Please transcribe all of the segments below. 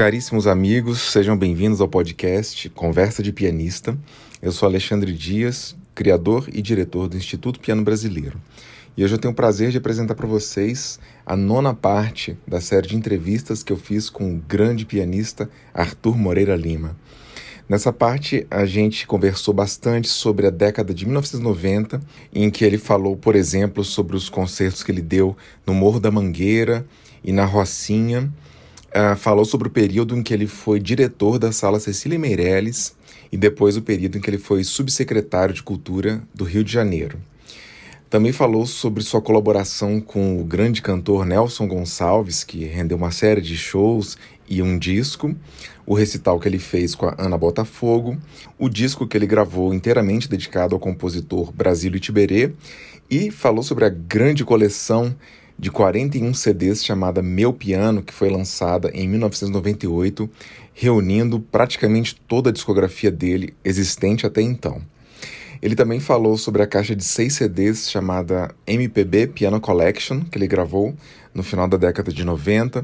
Caríssimos amigos, sejam bem-vindos ao podcast Conversa de Pianista. Eu sou Alexandre Dias, criador e diretor do Instituto Piano Brasileiro. E hoje eu tenho o prazer de apresentar para vocês a nona parte da série de entrevistas que eu fiz com o grande pianista Arthur Moreira Lima. Nessa parte, a gente conversou bastante sobre a década de 1990, em que ele falou, por exemplo, sobre os concertos que ele deu no Morro da Mangueira e na Rocinha. Uh, falou sobre o período em que ele foi diretor da Sala Cecília Meirelles e depois o período em que ele foi subsecretário de Cultura do Rio de Janeiro. Também falou sobre sua colaboração com o grande cantor Nelson Gonçalves, que rendeu uma série de shows e um disco, o recital que ele fez com a Ana Botafogo, o disco que ele gravou inteiramente dedicado ao compositor Brasílio Tiberê e falou sobre a grande coleção de 41 CDs chamada Meu Piano, que foi lançada em 1998, reunindo praticamente toda a discografia dele existente até então. Ele também falou sobre a caixa de seis CDs chamada MPB Piano Collection, que ele gravou no final da década de 90,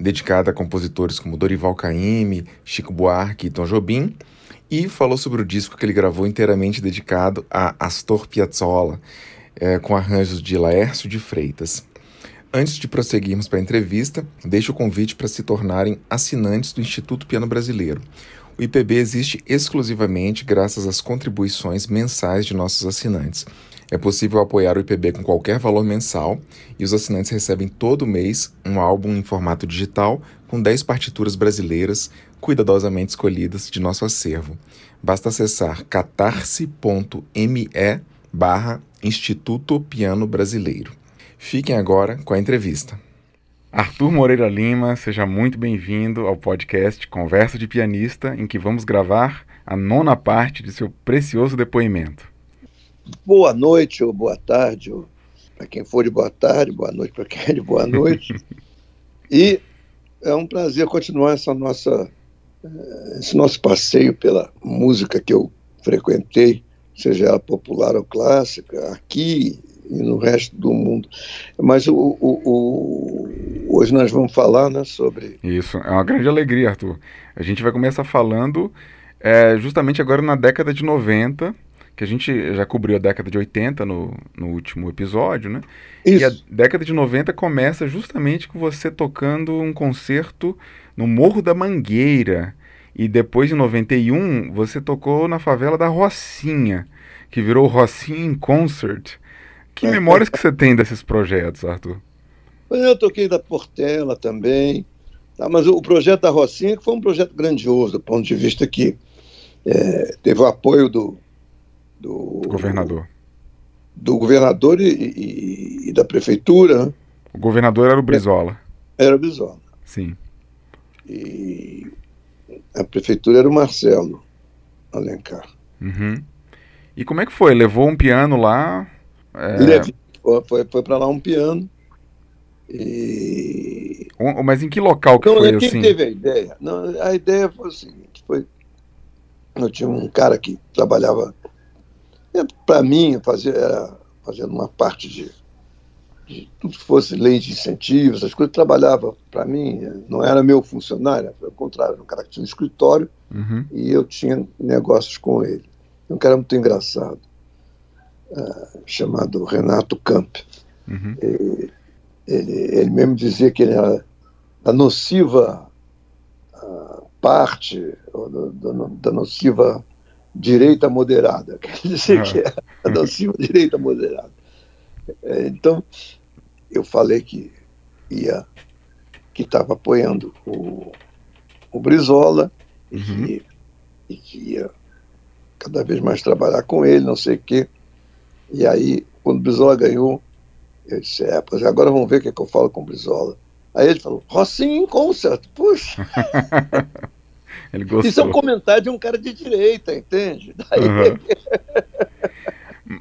dedicada a compositores como Dorival Caymmi, Chico Buarque e Tom Jobim, e falou sobre o disco que ele gravou inteiramente dedicado a Astor Piazzolla, é, com arranjos de Laércio de Freitas. Antes de prosseguirmos para a entrevista, deixo o convite para se tornarem assinantes do Instituto Piano Brasileiro. O IPB existe exclusivamente graças às contribuições mensais de nossos assinantes. É possível apoiar o IPB com qualquer valor mensal e os assinantes recebem todo mês um álbum em formato digital com 10 partituras brasileiras cuidadosamente escolhidas de nosso acervo. Basta acessar catarse.me barra Instituto Piano Brasileiro. Fiquem agora com a entrevista. Arthur Moreira Lima, seja muito bem-vindo ao podcast Conversa de Pianista, em que vamos gravar a nona parte de seu precioso depoimento. Boa noite ou boa tarde, ou para quem for de boa tarde, boa noite para quem é de boa noite. e é um prazer continuar essa nossa, eh, esse nosso passeio pela música que eu frequentei, seja ela popular ou clássica, aqui e no resto do mundo. Mas o, o, o, hoje nós vamos falar né, sobre. Isso, é uma grande alegria, Arthur. A gente vai começar falando é, justamente agora na década de 90, que a gente já cobriu a década de 80 no, no último episódio, né? Isso. E a década de 90 começa justamente com você tocando um concerto no Morro da Mangueira. E depois de 91, você tocou na favela da Rocinha, que virou Rocinha in Concert. Que memórias que você tem desses projetos, Arthur? Eu toquei da Portela também, tá? mas o projeto da Rocinha foi um projeto grandioso, do ponto de vista que é, teve o apoio do, do governador. Do governador e, e, e da prefeitura. Né? O governador era o Brizola. Era o Brizola. Sim. E a prefeitura era o Marcelo Alencar. Uhum. E como é que foi? Levou um piano lá? É... foi, foi para lá um piano. E... Mas em que local que não, foi quem assim? teve a ideia? Não, a ideia foi o seguinte, foi eu tinha um cara que trabalhava é, para mim fazia era fazendo uma parte de, de, tudo que fosse lei de incentivos, essas coisas trabalhava para mim, não era meu funcionário, pelo contrário, era um cara que tinha um escritório uhum. e eu tinha negócios com ele. Um cara muito engraçado. Uh, chamado Renato Camp. Uhum. Ele, ele, mesmo dizia que ele era da nociva uh, parte, da nociva direita moderada. Quer dizer que é a nociva direita moderada. É, então, eu falei que ia que estava apoiando o, o Brizola uhum. e, que, e que ia cada vez mais trabalhar com ele, não sei o quê. E aí, quando o Brizola ganhou, eu disse, é, pois agora vamos ver o que, é que eu falo com o Brizola. Aí ele falou, Rocinho em concert, puxa. ele gostou. Isso é um comentário de um cara de direita, entende? Daí... Uhum.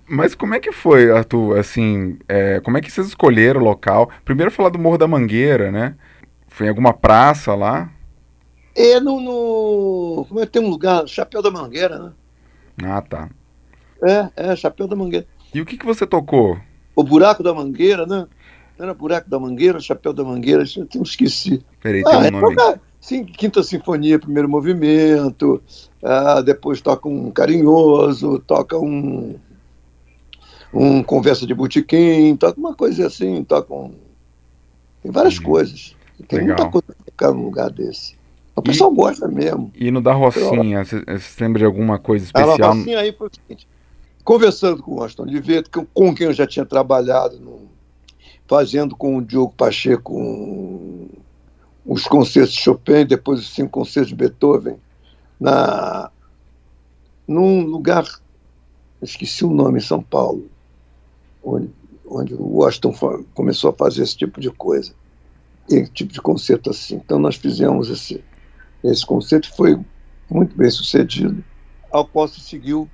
Mas como é que foi, Arthur? Assim, é, como é que vocês escolheram o local? Primeiro falar do Morro da Mangueira, né? Foi em alguma praça lá? É no, no. Como é que tem um lugar? Chapéu da Mangueira, né? Ah, tá. É, é, Chapéu da Mangueira. E o que, que você tocou? O Buraco da Mangueira, né? Era Buraco da Mangueira, Chapéu da Mangueira, eu esqueci. Peraí, tem ah, um é nome. Tocar, sim, Quinta Sinfonia, primeiro movimento, ah, depois toca um carinhoso, toca um, um conversa de botequim, toca uma coisa assim, toca um. Tem várias uhum. coisas. Tem Legal. muita coisa para ficar num lugar desse. O pessoal e, gosta mesmo. E no da Rocinha, você lembra de alguma coisa especial? A Rocinha aí foi o seguinte, conversando com o Aston Oliveira, com quem eu já tinha trabalhado, no, fazendo com o Diogo Pacheco um, os concertos de Chopin, depois os cinco concertos de Beethoven, na, num lugar, esqueci o nome, em São Paulo, onde, onde o Washington começou a fazer esse tipo de coisa, esse tipo de concerto assim. Então nós fizemos esse, esse concerto, foi muito bem sucedido, ao qual se seguiu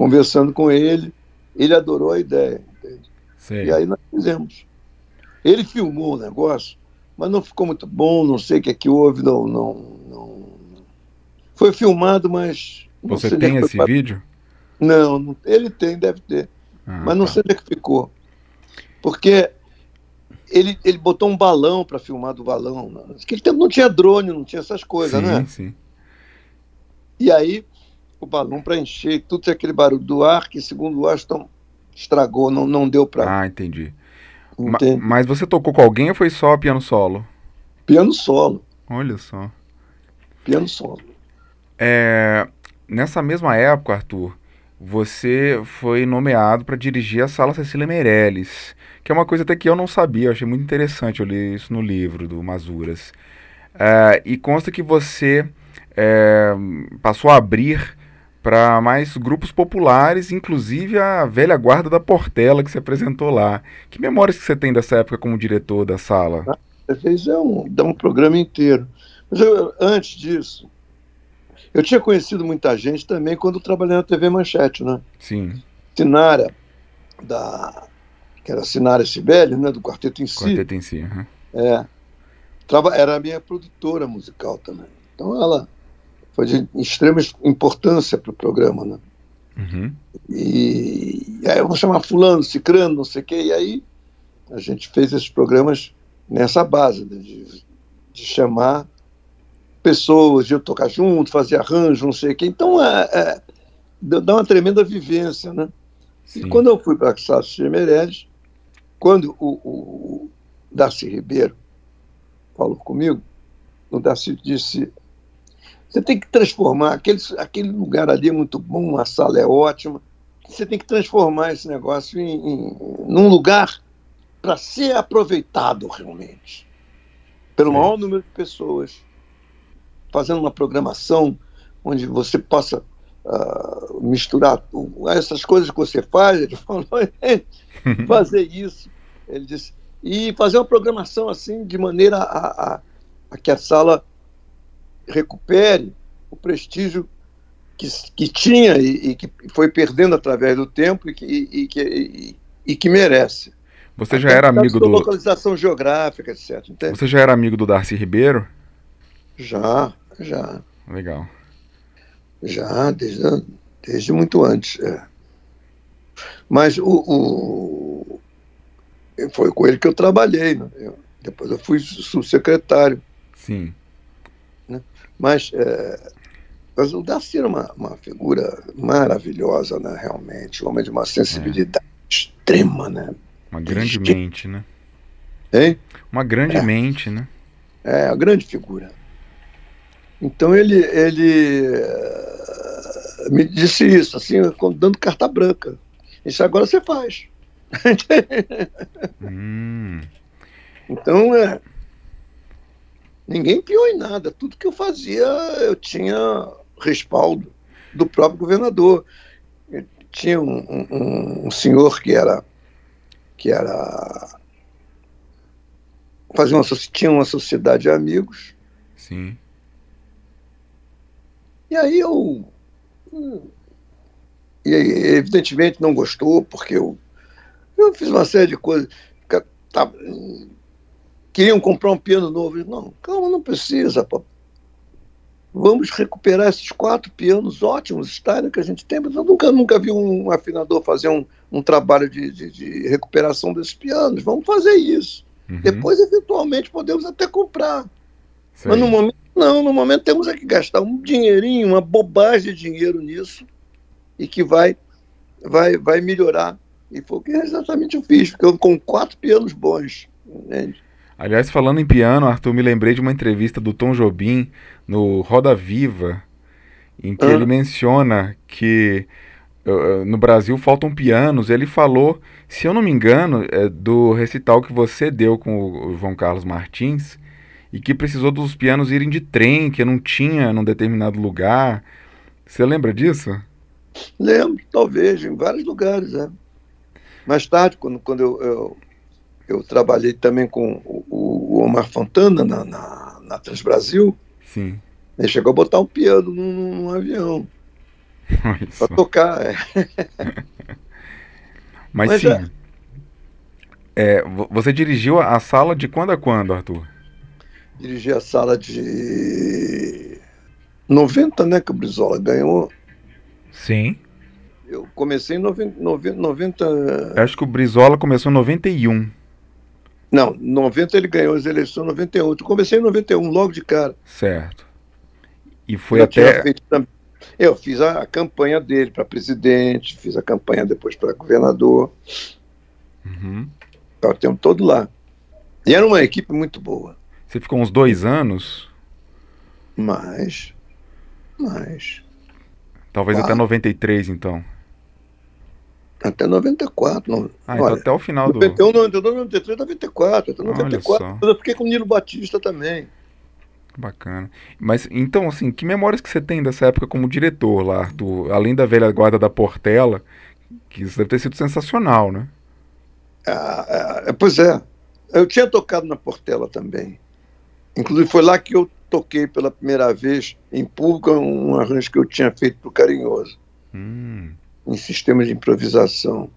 conversando com ele, ele adorou a ideia. E aí nós fizemos. Ele filmou o negócio, mas não ficou muito bom, não sei o que é que houve, não, não, não... Foi filmado, mas... Você tem esse pra... vídeo? Não, não, ele tem, deve ter. Ah, mas não tá. sei onde é que ficou. Porque ele, ele botou um balão para filmar do balão. Naquele tempo não tinha drone, não tinha essas coisas, sim, né? Sim. E aí, o balão para encher, tudo aquele barulho do ar que, segundo o Aston, estragou, não, não deu para. Ah, entendi. Mas você tocou com alguém ou foi só piano solo? Piano solo. Olha só. Piano solo. É, nessa mesma época, Arthur, você foi nomeado para dirigir a Sala Cecília Meirelles, que é uma coisa até que eu não sabia, eu achei muito interessante, eu li isso no livro do Mazuras. É, e consta que você é, passou a abrir para mais grupos populares, inclusive a velha guarda da Portela que se apresentou lá. Que memórias que você tem dessa época como diretor da sala? Às vezes é um, dá um programa inteiro. Mas eu, antes disso, eu tinha conhecido muita gente também quando trabalhei na TV Manchete, né? Sim. Sinara, da, que era Sinara Sibeli, né, do Quarteto em Si. Quarteto em Si, uhum. É. Traba, era a minha produtora musical também. Então ela foi de extrema importância para o programa, né? Uhum. E, e, aí eu vou chamar fulano, cicrano, não sei o quê, e aí a gente fez esses programas nessa base, né, de, de, chamar pessoas, de eu tocar junto, fazer arranjo, não sei o quê. Então, é, é, dá uma tremenda vivência, né? Sim. E quando eu fui para Sácio Meirelles, quando o, o Darcy Ribeiro falou comigo, o Darcy disse, você tem que transformar, aquele, aquele lugar ali é muito bom, a sala é ótima. Você tem que transformar esse negócio em, em num lugar para ser aproveitado realmente pelo Sim. maior número de pessoas. Fazendo uma programação onde você possa uh, misturar essas coisas que você faz. Ele falou, fazer isso. Ele disse, e fazer uma programação assim de maneira a, a, a que a sala recupere o prestígio que, que tinha e, e, que foi perdendo através do tempo e que, e, que, e que merece. Você já era amigo do. localização geográfica, etc. Entende? Você já era amigo do Darcy Ribeiro? Já, já. Legal. Já, desde, desde muito antes. É. Mas o, o, foi com ele que eu trabalhei. Né? Eu, depois eu fui subsecretário. Sim. Mas, é, mas o Darcy era uma, uma figura maravilhosa, né, realmente. Homem de uma sensibilidade é. extrema, né? Uma grande mente, né? Hein? Uma grande é. mente, né? É, a grande figura. Então ele, ele uh, me disse isso, assim, dando carta branca. Isso agora você faz. hum. Então, é, ninguém piou em nada. Tudo que eu fazia, eu tinha respaldo do próprio governador. Eu tinha um, um, um, senhor que era que era fazia uma tinha uma sociedade de amigos. Sim. E aí eu e evidentemente não gostou porque eu eu fiz uma série de coisas tá, queriam comprar um piano novo. Eu, não, calma, não precisa, papai. Vamos recuperar esses quatro pianos ótimos, Steiner, que a gente tem, mas eu nunca, nunca vi um afinador fazer um, um trabalho de, de, de recuperação desses pianos. Vamos fazer isso. Uhum. Depois, eventualmente, podemos até comprar. Mas no momento Não, no momento temos é que gastar um dinheirinho, uma bobagem de dinheiro nisso, e que vai, vai, vai melhorar. E foi o que exatamente eu fiz, ficando com quatro pianos bons. Entende? Aliás, falando em piano, Arthur, me lembrei de uma entrevista do Tom Jobim no Roda Viva, em que ah. ele menciona que uh, no Brasil faltam pianos. Ele falou, se eu não me engano, é do recital que você deu com o João Carlos Martins, e que precisou dos pianos irem de trem, que não tinha num determinado lugar. Você lembra disso? Lembro, talvez, em vários lugares. É. Mais tarde, quando, quando eu, eu, eu trabalhei também com o, Omar Fontana na, na, na Transbrasil, Sim. ele chegou a botar um piano num, num avião para tocar. É. Mas, Mas sim. É. É, você dirigiu a sala de quando a quando, Arthur? dirigi a sala de 90, né, que o Brizola ganhou. Sim. Eu comecei em 90. 90 Acho que o Brizola começou em 91. Não, 90 ele ganhou as eleições em 91. Eu comecei em 91, logo de cara. Certo. E foi eu até. Eu fiz a campanha dele para presidente, fiz a campanha depois para governador. Uhum. o tempo todo lá. E era uma equipe muito boa. Você ficou uns dois anos? Mais. Mais. Talvez Quatro. até 93, então. Até 94. No... Ah, então até o final 91, do. 92, 93, 94. Até 94. Eu fiquei com o Nilo Batista também. Bacana. Mas então, assim, que memórias que você tem dessa época como diretor lá, Arthur? Além da velha guarda da Portela, que isso deve ter sido sensacional, né? Ah, é, pois é. Eu tinha tocado na Portela também. Inclusive foi lá que eu toquei pela primeira vez em público um arranjo que eu tinha feito para o Carinhoso. Hum. Em sistemas de improvisação,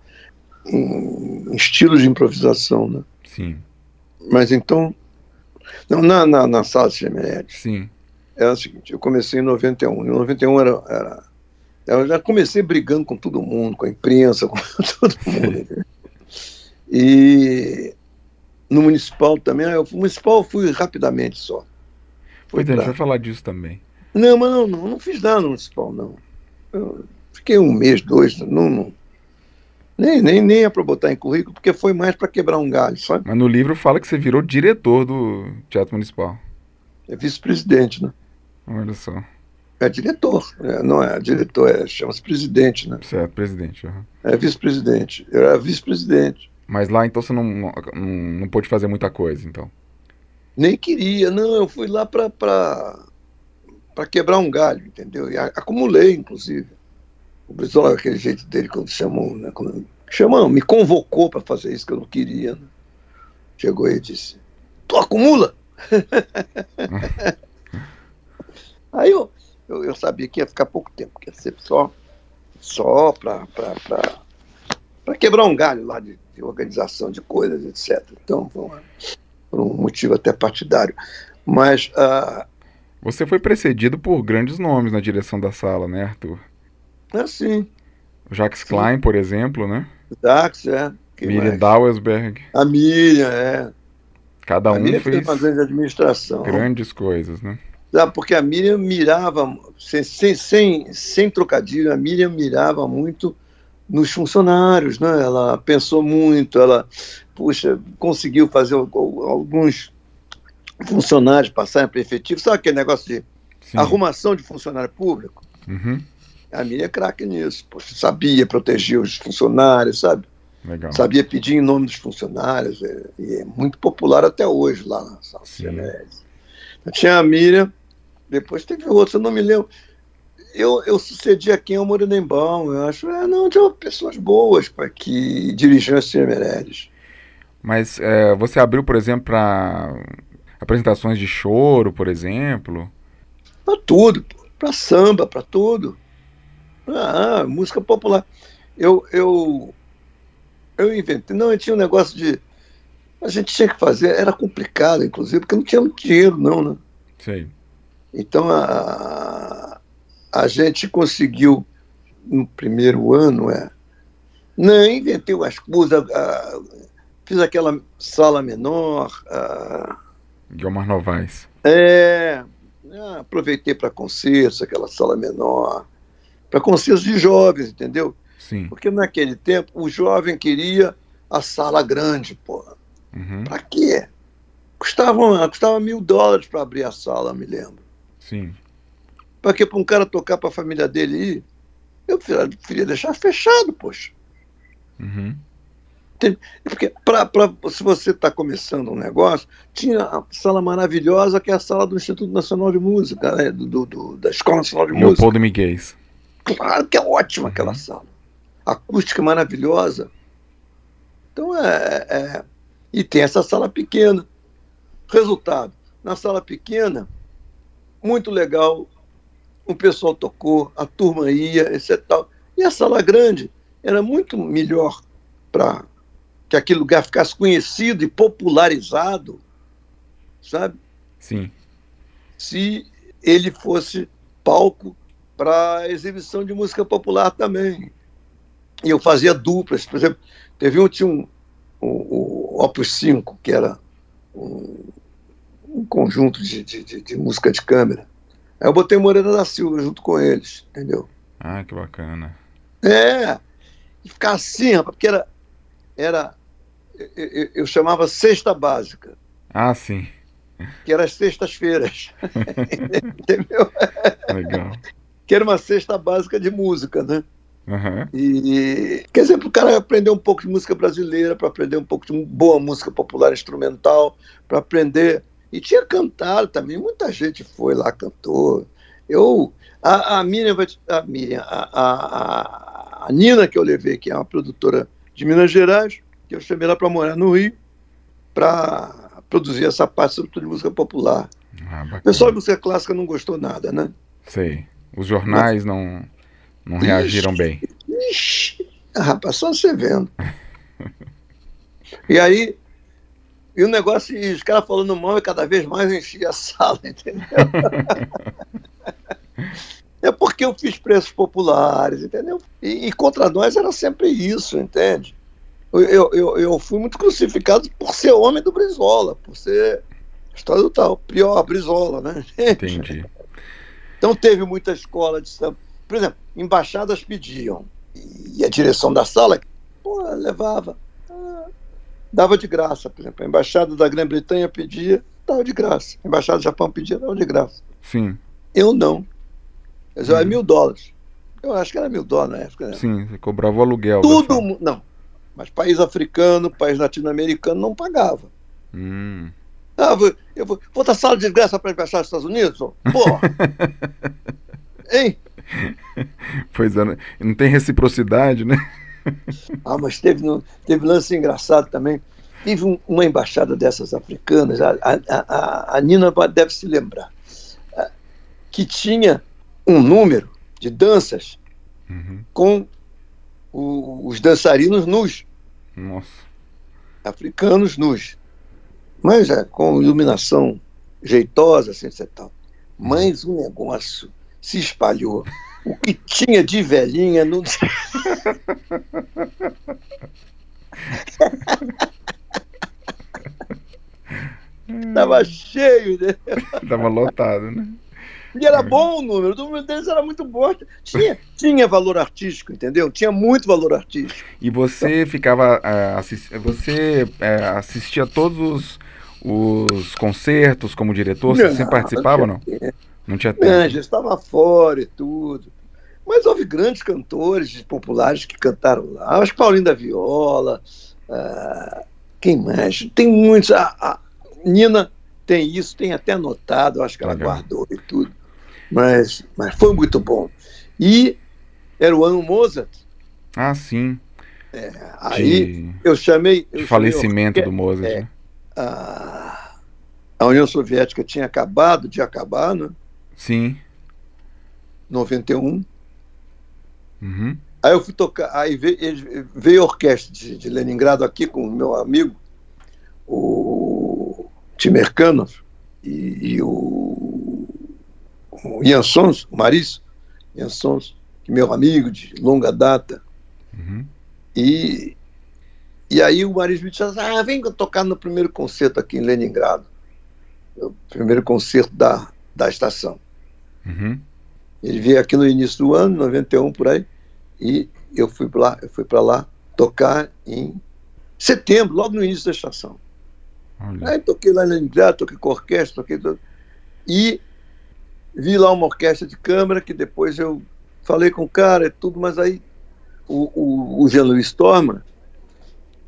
em, em estilos de improvisação, né? Sim. Mas então, não, na, na, na sala de Gemelete. Sim. Era o seguinte, eu comecei em 91. Em 91 era, era eu já comecei brigando com todo mundo, com a imprensa, com todo mundo. e no municipal também. O municipal eu fui rapidamente só. Pois é, a gente vai falar disso também. Não, mas não, não, não fiz nada no municipal, não. Eu fiquei um mês, dois, não, não nem, nem, nem é para botar em currículo, porque foi mais para quebrar um galho, sabe? Mas no livro fala que você virou diretor do Teatro Municipal. É vice-presidente, né? Olha só. É diretor, é, não é diretor, é, chama-se presidente, né? Certo, presidente. Uhum. É vice-presidente. Eu era vice-presidente. Mas lá então você não, não, não pôde fazer muita coisa, então? Nem queria, não. Eu fui lá para quebrar um galho, entendeu? E acumulei, inclusive. O Brizola, aquele jeito dele, quando chamou, né? Quando, chamou, me convocou para fazer isso que eu não queria. Né? Chegou e disse: Tu acumula? Aí eu, eu, eu, sabia que ia ficar pouco tempo, que ia ser só, só para quebrar um galho lá de de organização de coisas, etc. Então, por um motivo até partidário. Mas. Uh, Você foi precedido por grandes nomes na direção da sala, né, Arthur? É, sim. Jacques. Klein, por exemplo, né? Jacques, é. Miriam Dauersberg. A Miriam, é. Cada um Miriam fez, uma grande administração. Grandes coisas, né? porque a Miriam mirava, sem, sem, sem, sem trocadilho, a Miriam mirava muito nos funcionários, né? Ela pensou muito, ela, puxa, conseguiu fazer alguns funcionários passarem para efetivo. Sabe aquele negócio de Sim. arrumação de funcionário público? Uhum. A minha é craque nisso. Poxa, sabia proteger os funcionários, sabe? Legal. Sabia pedir em nome dos funcionários. É, e é muito popular até hoje lá na Sala Tinha a Miriam, depois teve outros, eu não me lembro eu, eu sucedi aqui ao Morenembão, eu acho, é, não, tinha pessoas boas para que dirigiam as Meirelles. Mas é, você abriu, por exemplo, para apresentações de choro, por exemplo? Para tudo, para samba, para tudo. Ah, música popular. Eu, eu, eu inventei, não, eu tinha um negócio de. A gente tinha que fazer, era complicado, inclusive, porque não tinha muito dinheiro, não, né? Sei. Então, a, a gente conseguiu, no primeiro ano, é, não, inventei umas coisas, fiz aquela sala menor. Guilmar Novaes. É, Ah, aproveitei para concertos, aquela sala menor, para concertos de jovens, entendeu? Sim. Porque naquele tempo o jovem queria a sala grande, porra. Uhum. Pra quê? Custava, custava mil dólares para abrir a sala, me lembro. Sim. Para que para um cara tocar para a família dele ir? Eu preferia deixar fechado, poxa. Uhum. Porque pra, pra, se você está começando um negócio, tinha a sala maravilhosa que é a sala do Instituto Nacional de Música, né? do, do, da Escola Nacional de Música. Leopoldo Miguel. Claro que é ótima aquela sala. Acústica maravilhosa. Então é, é. E tem essa sala pequena. Resultado: na sala pequena, muito legal, o pessoal tocou, a turma ia, etc. Tal. E a sala grande era muito melhor para que aquele lugar ficasse conhecido e popularizado, sabe? Sim. Se ele fosse palco para exibição de música popular também. E eu fazia duplas, por exemplo, teve um, tinha um, o, Opus 5, que era um, um conjunto de, de, de, música de câmera. Aí eu botei Moreira da Silva junto com eles, entendeu? Ah, que bacana. É, e ficar assim, rapaz, porque era, era eu, eu, chamava Sexta Básica. Ah, sim. Que era as sextas-feiras. Entendeu? Legal. Que era uma cesta básica de música, né? Uhum. E, quer dizer, para o cara aprender um pouco de música brasileira, para aprender um pouco de boa música popular instrumental, para aprender. E tinha cantado também, muita gente foi lá, cantou. Eu, a, a Miriam, a, Miriam a, a, a, Nina, que eu levei, que é uma produtora de Minas Gerais, que eu chamei ela para morar no Rio, para produzir essa parte, sobretudo de música popular. Ah, o pessoal de música clássica não gostou nada, né? Sei. Os jornais não não reagiram bem. Ixi, rapaz, só você vendo. e aí, e o negócio, e os caras falando mal e cada vez mais enchia a sala, entendeu? é porque eu fiz preços populares, entendeu? E, e, contra nós era sempre isso, entende? Eu, eu, eu fui muito crucificado por ser homem do Brizola, por ser história do tal, pior, Brizola, né? Entendi. Então teve muita escola de samba. Por exemplo, embaixadas pediam, e a direção da sala pô, levava, ah, dava de graça. Por exemplo, a embaixada da Grã-Bretanha pedia, dava de graça. A embaixada do Japão pedia, dava de graça. Sim. Eu não. Eu dizia, hum. é mil dólares. Eu acho que era mil dólares na época. Né? Sim, você cobrava o aluguel. Tudo, não. Mas país africano, país latino-americano não pagava. Hum. Ah, eu vou, vou dar sala de graça para a embaixada dos Estados Unidos? Porra! hein? Pois é, né? não tem reciprocidade, né? ah, mas teve, teve lance engraçado também. Tive um, uma embaixada dessas africanas, a, a, a, a Nina deve se lembrar, que tinha um número de danças uhum. com o, os dançarinos nus. Nossa. Africanos nus. Mas é, com iluminação jeitosa, assim, etc. Tal. Mas o negócio se espalhou. O que tinha de velhinha não. Tava cheio, né? Tava lotado, né? E era bom o número, o número deles era muito bom. Tinha, tinha valor artístico, entendeu? Tinha muito valor artístico. E você ficava. Assist... Você uh, assistia todos os, os concertos como diretor? Você sempre participava ou não? Não tinha tempo. Não, já estava fora e tudo. Mas houve grandes cantores populares que cantaram lá. Acho que Paulinho da Viola, uh, quem mais? Tem muitos. A, a, Nina tem isso, tem até anotado, acho que ela Legal. guardou e tudo. Mas, mas foi muito bom. E era o ano Mozart. Ah, sim. É, aí de, eu chamei. Eu falecimento chamei, do Mozart. É, né? A, a União Soviética tinha acabado de acabar, né? Sim. 91. Uhum. Aí eu fui tocar, aí veio, veio a orquestra de, de Leningrado aqui com o meu amigo, o Timerkanov e, e o, o o Maris, Ian Sons, que é meu amigo de longa data. Uhum. E, e aí o Maris me disse, ah, vem tocar no primeiro concerto aqui em Leningrado. O primeiro concerto da da estação. Uhum. Ele veio aqui no início do ano, 91 por aí, e eu fui para lá, eu fui para lá tocar em setembro, logo no início da estação. Olha. Aí toquei lá em Leningrado, toquei com orquestra, toquei tudo. E vi lá uma orquestra de câmara que depois eu falei com o cara e tudo, mas aí o, o, o Jean-Louis Stormer,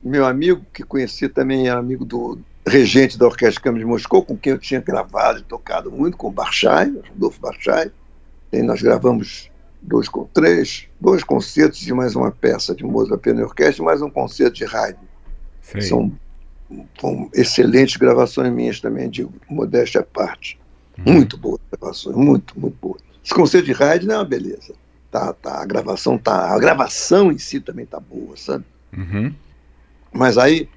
meu amigo, que conheci também, era amigo do regente da Orquestra de Câmara de Moscou, com quem eu tinha gravado e tocado muito, com o Barchai, Rodolfo Barchai. E nós gravamos dois com três, dois concertos de mais uma peça de Mozart Piano e Orquestra e mais um concerto de Haydn. Sei. São, são excelentes gravações minhas também, de modéstia à parte. Muito boas gravações, muito, muito boas. Esse concerto de Haydn é uma beleza. Tá, tá, a gravação tá, a gravação em si também tá boa, sabe? Uhum. Mas aí,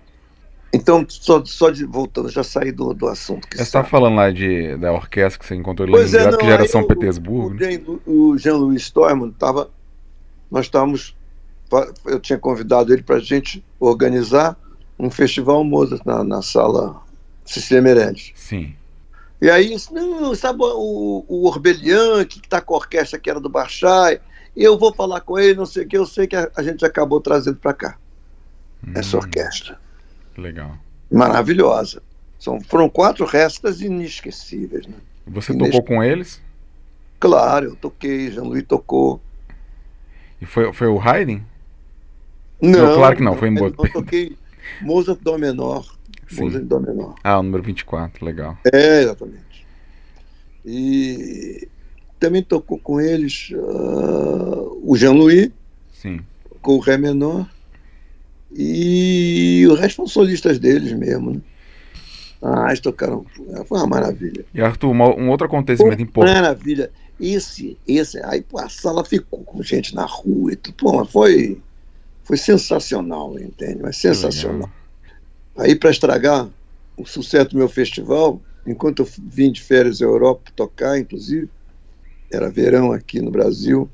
então, só, só de, voltando, já saí do, do assunto. Que Você estava sabe. falando lá de, da orquestra que você encontrou em Pois é, Leningrado, não, que já era São o- Petersburgo. né? O, o Jean-Louis Storman estava. Nós estávamos. Eu tinha convidado ele para a gente organizar um festival Mozart na, na sala Cecília Meirelles. Sim. E aí, não, sabe o, o Orbelian, que está com a orquestra que era do Barchai, eu vou falar com ele, não sei o que, eu sei que a, a gente acabou trazendo para cá, essa Hum, orquestra. Legal. Maravilhosa. São, foram quatro restas inesquecíveis, né? Você E tocou com eles? Claro, eu toquei, Jean-Louis tocou. E foi, foi o Haydn? Não, claro que não, foi em eu Bo- toquei Mozart Dó menor. Sim. Mozart Dó menor. Ah, o número 24, legal. É, exatamente. E também tocou com eles ah, o Jean-Louis, Sim. com o Ré menor. E o resto foram solistas deles mesmo, né? Ah, eles tocaram. Foi uma maravilha. E Arthur, uma- um outro acontecimento importante. Maravilha. Esse, esse, aí a sala ficou com gente na rua e tudo. Pô, mas foi, foi sensacional, entende? Mas sensacional. Aí, para estragar o sucesso do meu festival, enquanto eu vim de férias à Europa tocar, inclusive, era verão aqui no Brasil,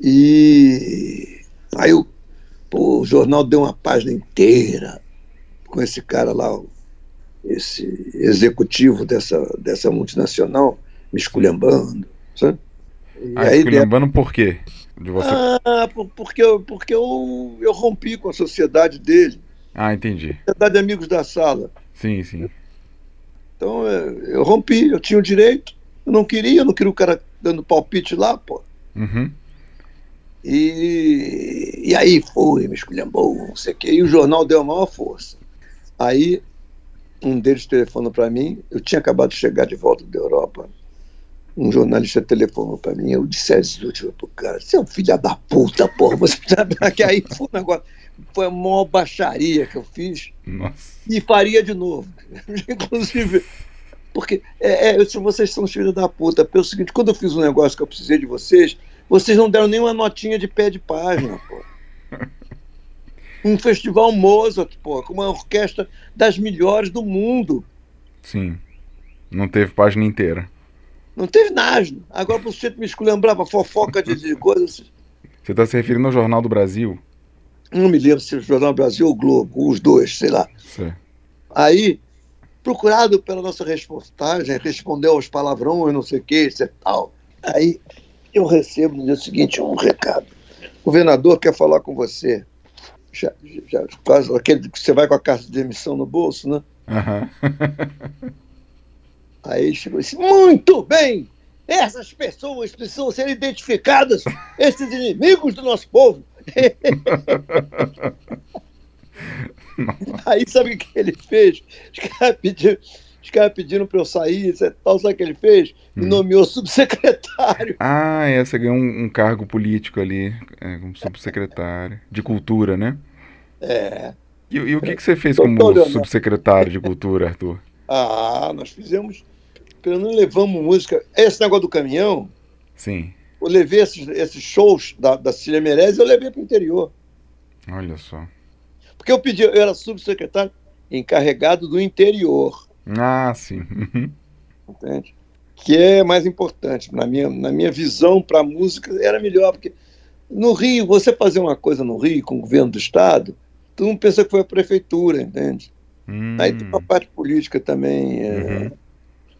e aí o, pô, o jornal deu uma página inteira com esse cara lá, esse executivo dessa, dessa multinacional, me esculhambando, sabe? E Ah, aí esculhambando por quê? De você... ah, por- porque, eu, porque eu, eu rompi com a sociedade dele, Ah, entendi. sociedade de amigos da sala. Sim, sim. Então é, eu rompi, eu tinha o direito, eu não queria, eu não queria o cara dando palpite lá, pô. Uhum. E, e aí foi, me esculhambou, não sei o quê, e o jornal deu a maior força. Aí um deles telefonou para mim, eu tinha acabado de chegar de volta da Europa, um jornalista telefonou para mim, eu disse as últimas pro cara, você é um filho da puta, porra, você sabe que aí foi um negócio, foi a maior baixaria que eu fiz, Nossa. e faria de novo. Inclusive, porque é, é, eu disse, vocês são os filhos da puta. Pelo seguinte, quando eu fiz um negócio que eu precisei de vocês, vocês não deram nenhuma notinha de pé de página, pô. Um festival Mozart, pô, com uma orquestra das melhores do mundo. Sim. Não teve página inteira. Não teve nada. Agora você me esculhambrava fofoca de, de coisas. Você está se referindo ao Jornal do Brasil? Não me lembro se é o Jornal Brasil ou o Globo, os dois, sei lá. Certo. Aí, procurado pela nossa reportagem, respondeu aos palavrões, não sei o que, tal. Aí, eu recebo no dia seguinte um recado. O governador quer falar com você. Já, já, quase aquele que você vai com a carta de demissão no bolso, né? Aham. Aí ele chegou e disse: Muito bem! Essas pessoas precisam ser identificadas, esses inimigos do nosso povo. Aí sabe o que ele fez? Os caras pediram, os caras pediram para eu sair, etc, tal, sabe o que ele fez? Me Hum. nomeou subsecretário. Ah, é, você ganhou um, um cargo político ali, é, como subsecretário de cultura, né? É. E, e o que, que você fez como subsecretário de cultura, Arthur? Ah, nós fizemos. Pelo menos levamos música. Esse negócio do caminhão, Sim, eu levei esses, esses shows da, da Cília Meirelles, eu levei para o interior. olha só. Porque eu pedi, eu era subsecretário encarregado do interior, Ah, sim. Entende? Que é mais importante. Na minha, na minha visão para a música, era melhor, porque no Rio, você fazer uma coisa no Rio com o governo do Estado, todo mundo pensa que foi a prefeitura, entende? Hum, Aí tem uma parte política também. é, Uhum.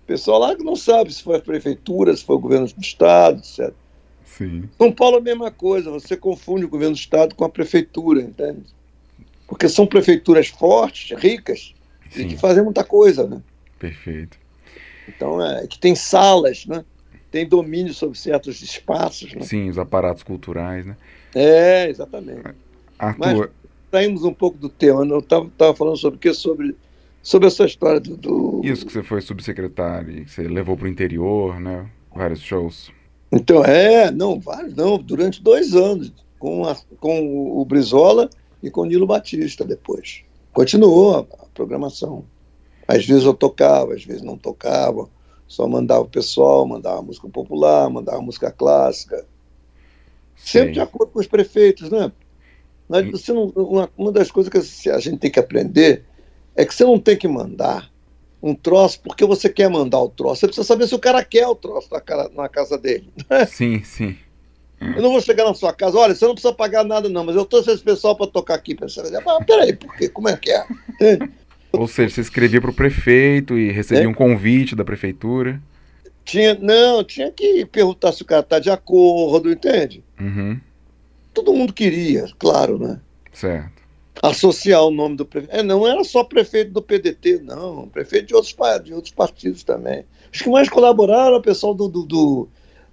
pessoal lá que não sabe se foi a prefeitura, se foi o governo do estado, etc. Sim. São Paulo é a mesma coisa, você confunde o governo do estado com a prefeitura, entende? Porque são prefeituras fortes, ricas, Sim. e que fazem muita coisa, né? Perfeito. Então, é que tem salas, né? Tem domínio sobre certos espaços, né? Sim, os aparatos culturais, né? É, exatamente. Arthur... Mas saímos um pouco do tema, né? eu estava falando sobre o que? Sobre, sobre essa história do, do... Isso que você foi subsecretário, que você levou para o interior, né? Vários shows. Então, é, não, vários, não, durante dois anos, com, a, com o Brizola e com o Nilo Batista depois. Continuou programação. Às vezes eu tocava, às vezes não tocava, só mandava o pessoal, mandava música popular, mandava música clássica. Sempre de acordo com os prefeitos, né? Mas você não, uma, uma das coisas que a gente tem que aprender é que você não tem que mandar um troço porque você quer mandar o troço. Você precisa saber se o cara quer o troço na, cara, na casa dele. Sim, sim. Eu não vou chegar na sua casa, olha, você não precisa pagar nada, não, mas eu trouxe esse pessoal para tocar aqui. Você. Ah, peraí, por quê? Como é que é? Ou seja, você escrevia para o prefeito e recebia é? um convite da prefeitura. Tinha, não, tinha que perguntar se o cara está de acordo, entende? Uhum. Todo mundo queria, claro, né? Certo associar o nome do prefeito. É, não era só prefeito do PDT, não, prefeito de outros, de outros partidos também. Os que mais colaboraram o pessoal do, do, do,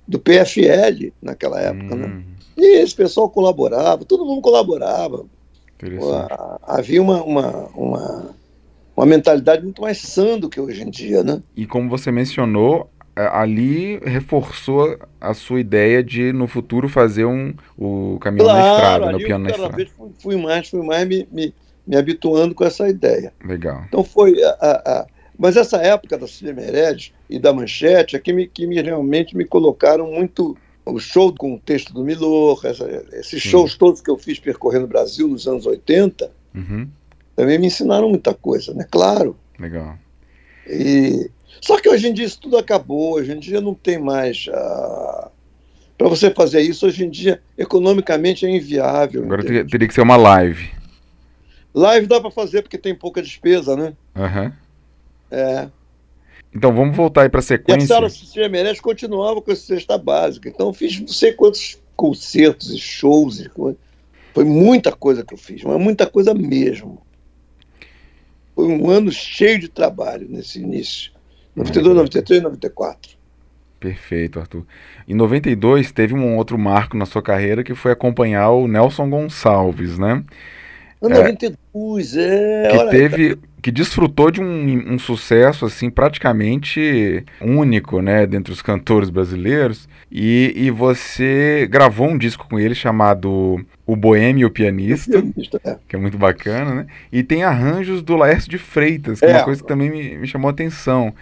do PFL naquela época, né? hum. né? E esse pessoal colaborava, todo mundo colaborava. Havia uma, uma, uma, uma mentalidade muito mais sã do que hoje em dia, né? E como você mencionou, ali reforçou a sua ideia de no futuro fazer um o caminhão claro, na estrada, no piano na estrada. Vez fui, fui mais, fui mais me, me, me, habituando com essa ideia. Legal. Então foi a, a, a mas essa época da Cília Meirelles e da Manchete é que me, que me realmente me colocaram muito o show com o texto do Milor, essa, esses Sim. shows todos que eu fiz percorrendo o Brasil nos anos 80, uhum. Também me ensinaram muita coisa, né? Claro. Legal. E só que hoje em dia isso tudo acabou, hoje em dia não tem mais. Uh, Para você fazer isso, hoje em dia, economicamente é inviável. Agora teria, teria, que ser uma live. Live dá para fazer porque tem pouca despesa, né? Uhum. É. Então vamos voltar aí para a sequência. E a Sara Meirelles continuava com essa cesta básica. Então eu fiz não sei quantos concertos e shows. E... Foi muita coisa que eu fiz, mas muita coisa mesmo. Foi um ano cheio de trabalho nesse início. 92, 93, 94. Perfeito, Arthur. Em 92 teve um outro marco na sua carreira que foi acompanhar o Nelson Gonçalves, né? Em 92, é. Que teve, que desfrutou de um, um, sucesso assim praticamente único, né, dentre os cantores brasileiros. E, e você gravou um disco com ele chamado O Boêmio Pianista, o Pianista é. que é muito bacana, né? E tem arranjos do Laércio de Freitas, que é, é uma coisa que também me, me chamou a atenção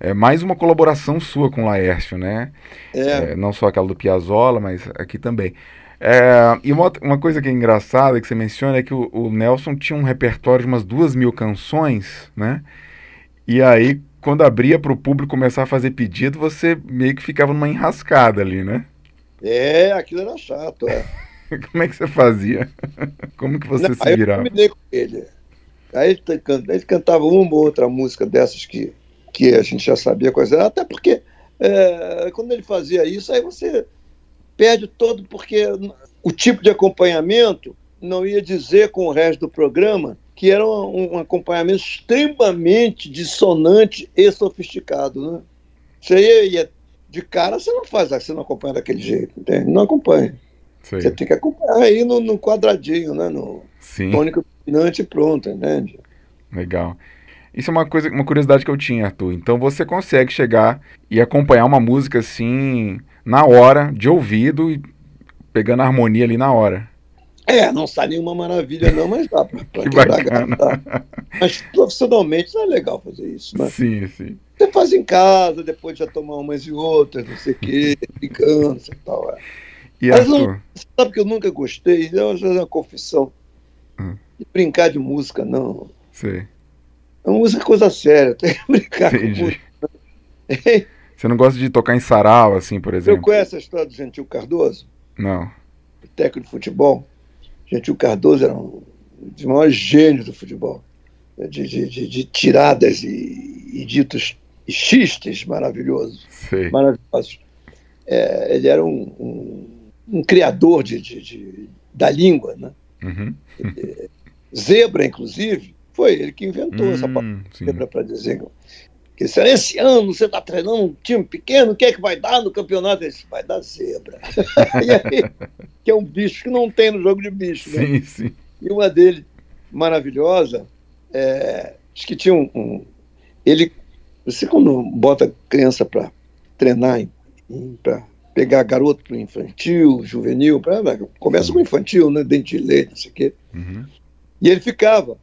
é mais uma colaboração sua com o Laércio, né? É. É, não só aquela do Piazzolla, mas aqui também. É, e uma, uma coisa que é engraçada que você menciona é que o, o, Nelson tinha um repertório de umas duas mil canções, né? E aí, quando abria para o público começar a fazer pedido, você meio que ficava numa enrascada ali, né? É, aquilo era chato, é. Como é que você fazia? Como que você Não, se virava? Eu me com ele. Aí ele, ele cantava uma ou outra música dessas que que a gente já sabia quais eram, até porque é, quando ele fazia isso, aí você perde todo, porque o tipo de acompanhamento não ia dizer com o resto do programa que era um, um acompanhamento extremamente dissonante e sofisticado. Né? Você ia, ia, de cara, você não faz, você não acompanha daquele jeito, entende? Não acompanha. Sim. Você tem que acompanhar aí no, no quadradinho, né? no Sim. tônico dominante pronto, entende? Legal. Isso é uma coisa, uma curiosidade que eu tinha, Arthur. Então você consegue chegar e acompanhar uma música assim na hora, de ouvido e pegando a harmonia ali na hora. É, não sai nenhuma maravilha não, mas dá pra, pra bacana. Tá? Mas profissionalmente não é legal fazer isso, né? Sim, sim. Você faz em casa, depois já tomar umas e outras, não sei o quê, brincando e tal. É. E mas Arthur? Não, sabe que eu nunca gostei, vou fazer uma confissão, hum. de brincar de música, não. Sei. A música é coisa séria, tem que brincar Entendi. com música. Você não gosta de tocar em sarau, assim, por exemplo? Você conhece a história do Gentil Cardoso? Não. O técnico de futebol. Gentil Cardoso era um dos maiores gênios do futebol. De, de, de, de tiradas e, e, ditos e xistes maravilhosos. Sei. Maravilhosos. É, ele era um, um, um criador de, da língua, né? Uhum. Zebra, inclusive, foi ele que inventou hum, essa palavra zebra para dizer que se esse ano você está treinando um time pequeno, o que é que vai dar no campeonato? Ele disse, vai dar zebra. aí, que é um bicho que não tem no jogo de bicho. Né? Sim. E uma dele, maravilhosa, é, acho que tinha um, um ele você quando bota criança para treinar, para pegar garoto para infantil, juvenil, pra, começa com infantil, né? Dente de leite, não sei o quê. Uhum. E ele ficava,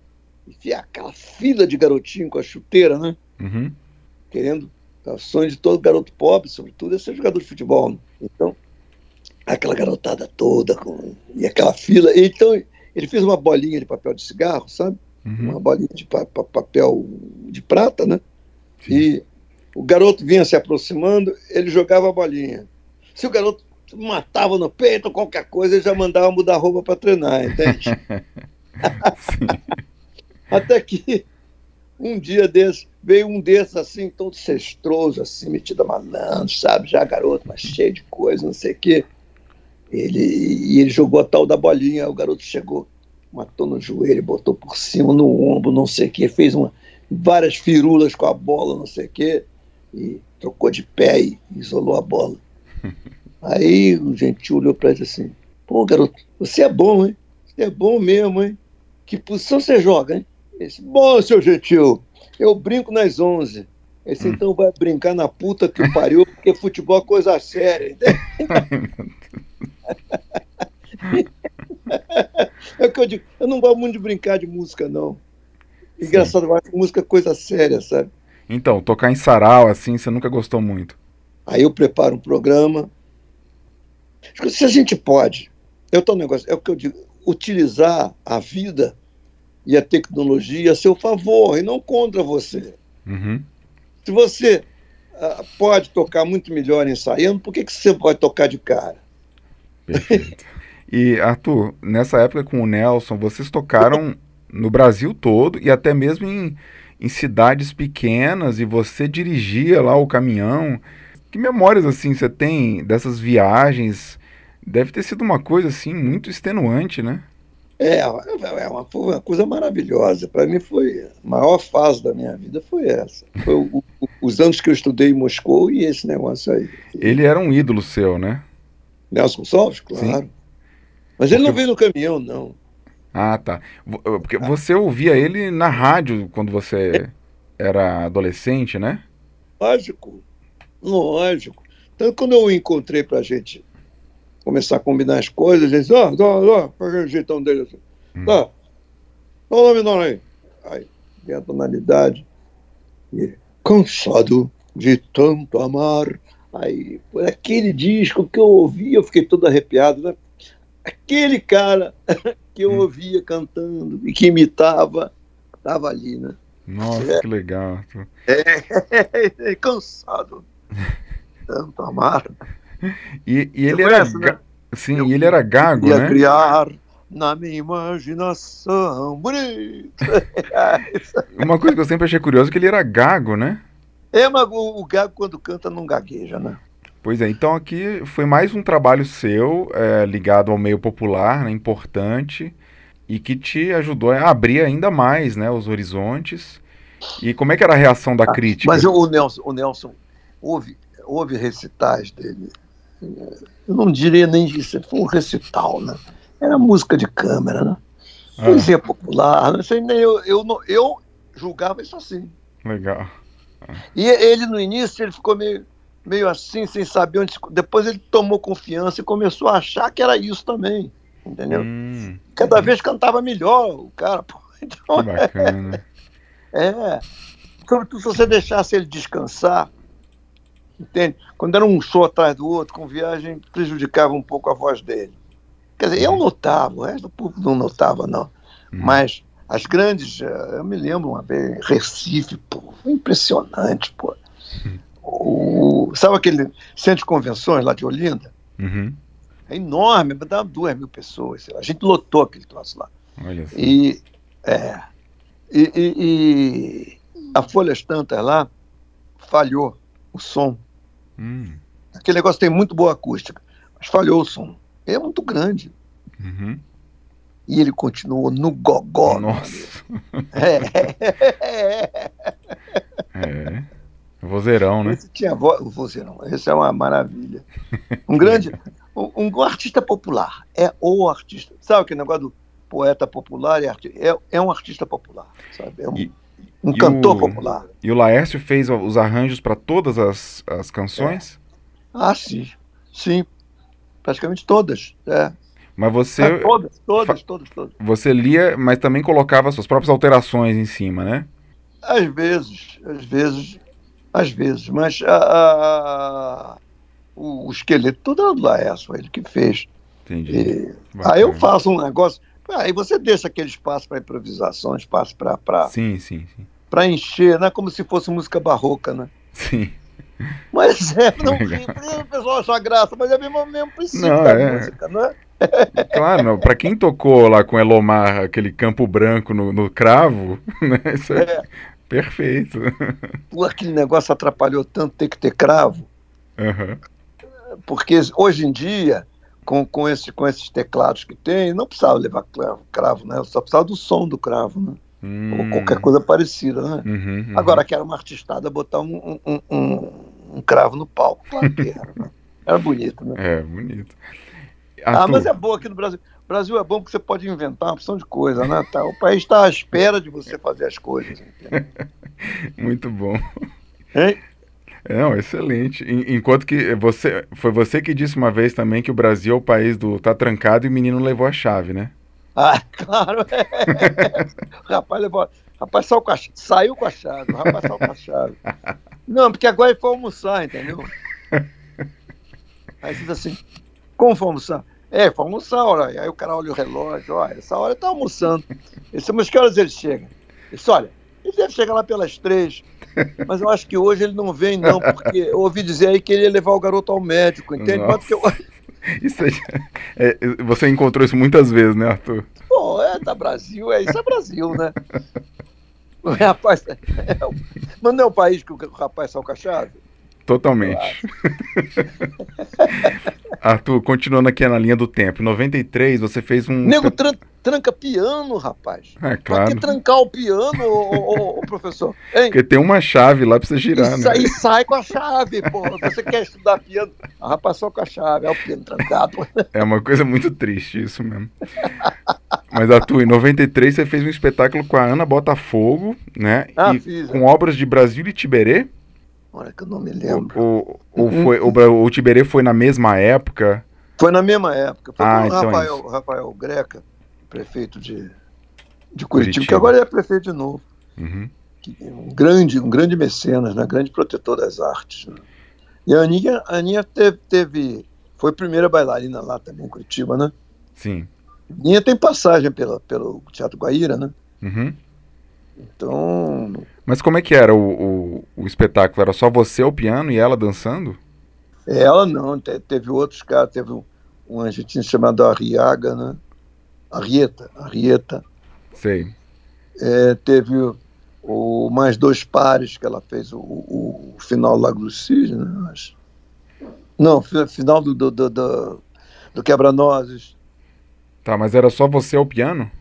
enfia aquela fila de garotinho com a chuteira, né? Uhum. Querendo, o sonho de todo garoto pobre, sobretudo, é ser jogador de futebol. Né? Então, aquela garotada toda, com, e aquela fila. Então, ele fez uma bolinha de papel de cigarro, sabe? Uhum. Uma bolinha de pa papel de prata, né? Sim. E o garoto vinha se aproximando, ele jogava a bolinha. Se o garoto matava no peito ou qualquer coisa, ele já mandava mudar a roupa para treinar, entende? Até que um dia desse, veio um desses assim, todo cestroso, assim, metido a malandro, sabe? Já garoto, mas cheio de coisa, não sei o quê. Ele, e ele jogou a tal da bolinha, o garoto chegou, matou no joelho, botou por cima, no ombro, não sei o quê, fez uma, várias firulas com a bola, não sei o quê, e trocou de pé e isolou a bola. Aí o gentil olhou para ele assim: pô, garoto, você é bom, hein? Você é bom mesmo, hein? Que posição você joga, hein? Ele disse, bom, seu gentil, eu brinco nas 11. Esse hum. então vai brincar na puta que pariu, porque futebol é coisa séria. é o que eu digo, eu não gosto muito de brincar de música, não. Engraçado, eu acho música coisa séria, sabe? Então, tocar em sarau, assim, você nunca gostou muito. Aí eu preparo um programa. Se a gente pode, é o negócio, é o que eu digo, utilizar a vida e a tecnologia a seu favor e não contra você. Uhum. Se você uh, pode tocar muito melhor ensaiando, por que, que você pode tocar de cara? Perfeito. e, Arthur, nessa época com o Nelson, vocês tocaram no Brasil todo e até mesmo em, em cidades pequenas e você dirigia lá o caminhão. Que memórias assim você tem dessas viagens? Deve ter sido uma coisa assim muito extenuante, né? É, é uma, foi uma coisa maravilhosa. Para mim foi a maior fase da minha vida foi essa. Foi o, o, os anos que eu estudei em Moscou e esse negócio aí. Ele era um ídolo seu, né? Nelson Gonçalves, claro. Sim. Mas ele Porque... não veio no caminhão, não. Ah, tá. Porque você ouvia ele na rádio quando você era adolescente, né? Lógico, lógico. Tanto quando eu o encontrei pra gente começar a combinar as coisas, ele disse, ó, ó, ó, pega o jeitão dele assim. Hum. Tá, dá o nome não aí. Aí, vem a tonalidade. E, cansado de tanto amar. Aí, por aquele disco que eu ouvi, eu fiquei todo arrepiado, né? Aquele cara que eu hum. ouvia cantando e que imitava, estava ali, né? Nossa, é. que legal. É, é, é cansado. Tanto amar. E, e ele era. Conhece, né? Sim, eu, ele era gago, ia né? criar na minha imaginação. Bonito. Uma coisa que eu sempre achei curioso é que ele era gago, né? É, mas o, o gago quando canta não gagueja, né? Pois é, então aqui foi mais um trabalho seu é, ligado ao meio popular, né, importante, e que te ajudou a abrir ainda mais né, os horizontes. E como é que era a reação da ah, crítica? Mas o Nelson, o Nelson houve, houve recitais dele. Eu não diria nem isso, foi um recital, né? Era música de câmera, né? Ah. Poesia popular, não sei nem eu, eu, eu julgava isso assim. Legal. E ele no início ele ficou meio meio assim, sem saber onde. Depois ele tomou confiança e começou a achar que era isso também. Entendeu? Hum. Cada vez cantava melhor o cara. Pô. Então, que bacana. É, é. Sobretudo se você deixasse ele descansar. Entende? Quando era um show atrás do outro, com viagem, prejudicava um pouco a voz dele. Quer dizer, eu hum. notava, o resto do público não notava, não. Hum. Mas as grandes, eh, eu me lembro uma vez, Recife, pô, impressionante, pô. Hum o, sabe aquele centro de convenções lá de Olinda? Uhum. É enorme, dá duas mil pessoas. A gente lotou aquele troço lá. Olha e, é, e, e, e a Folhas Tantas lá falhou o som. Hum. Aquele negócio tem muito boa acústica, mas falhou o som. É muito grande. Uhum. E ele continuou no gogó. Nossa. É. É. Vozeirão, né? Esse tinha voz. O vozeirão. Esse é uma maravilha. Um grande. Um, um artista popular. É o artista. Sabe aquele negócio do poeta popular? e É, é um artista popular. Sabe? É um, E- um e cantor o- popular. E o Laércio fez os arranjos para todas as, as canções? Ah, sim. Sim. Praticamente todas. É. Mas você, Ah, todas, todas, todas, todas. você lia, mas também colocava suas próprias alterações em cima, né? Às vezes, às vezes, às vezes, mas a, a- o, o esqueleto todo era do Laércio, ele que fez. Entendi. E, aí eu faço um negócio, aí você deixa aquele espaço para improvisação, espaço para Sim, sim, sim. Encher, não é como se fosse música barroca, né? Sim. Mas é, não, o pessoal acha graça, mas é mesmo, mesmo princípio Não, da é. música, não é? Claro, pra quem tocou lá com Elomar aquele campo branco no, no cravo, né? Isso é, É. perfeito. Pô, aquele negócio atrapalhou tanto ter que ter cravo. Aham. porque hoje em dia, com, com, esse, com esses teclados que tem, não precisava levar cravo, cravo, né? Só precisava do som do cravo, né? Hum. Ou qualquer coisa parecida, né? Uhum, uhum. Agora, que era uma artistada botar um, um, um, um cravo no palco, claro que era, né? Era bonito, né? É, bonito. Ah, Arthur, mas é bom aqui no Brasil. O Brasil é bom porque você pode inventar uma opção de coisa, né? Tá, o país está à espera de você fazer as coisas. Muito bom. Hein? Não, excelente. En- Enquanto que você foi você que disse uma vez também que o Brasil é o país do tá trancado e o menino levou a chave, né? Ah, claro. o rapaz levou. o rapaz saiu com, a, saiu com a chave. O rapaz saiu com a chave. Não, porque agora ele foi almoçar, entendeu? Aí diz assim: como foi almoçar? É, foi almoçar, olha. Aí o cara olha o relógio: olha, essa hora ele tá almoçando. Ele disse, mas que horas ele chega? Ele disse: olha, ele deve chegar lá pelas três. Mas eu acho que hoje ele não vem, não, porque eu ouvi dizer aí que ele ia levar o garoto ao médico, entende? Nossa. Mas porque eu, Isso aí, é, você encontrou isso muitas vezes, né, Arthur? Pô, é da Brasil, é isso é Brasil, né? O rapaz, é, o- mas não é o país que o rapaz saiu com Totalmente. Arthur, continuando aqui na linha do tempo. Em 93, você fez um. Nego tran- tranca piano, rapaz. É, Pra claro. que trancar o piano, ô, ô, ô, professor? Hein? Porque tem uma chave lá pra você girar, e, né? sai, e sai com a chave, pô. Você quer estudar piano? O rapaz só com a chave, é o piano trancado. É uma coisa muito triste isso mesmo. Mas, Arthur, em 93 você fez um espetáculo com a Ana Botafogo, né? Ah, e fiz, com obras de Brasil e Tiberê. Olha que eu não me lembro. Ou, ou foi, o, o Tiberê foi na mesma época? Foi na mesma época. Foi Ah, com o então é Rafael, isso. Rafael Greca, prefeito de, de Curitiba, Curitiba. que agora ele é prefeito de novo. Uhum. que é um grande, um grande mecenas, né? grande protetor das artes. né? E a Aninha, a Aninha teve, teve- foi primeira bailarina lá também em Curitiba, né? Sim. A Aninha tem passagem pela, pelo Teatro Guaíra, né? Uhum. Então, Mas como é que era o, o, o espetáculo? Era só você ao piano e ela dançando? ela não, te- teve outros caras, teve um, um argentino chamado Arriaga, né? Arrieta, Arrieta. Sei. É, teve o, o mais dois pares que ela fez o, o, o final Lago do Cisne, né? acho. Não, fi- final do, do, do, do, do Quebra-Nozes. Tá, mas era só você ao piano?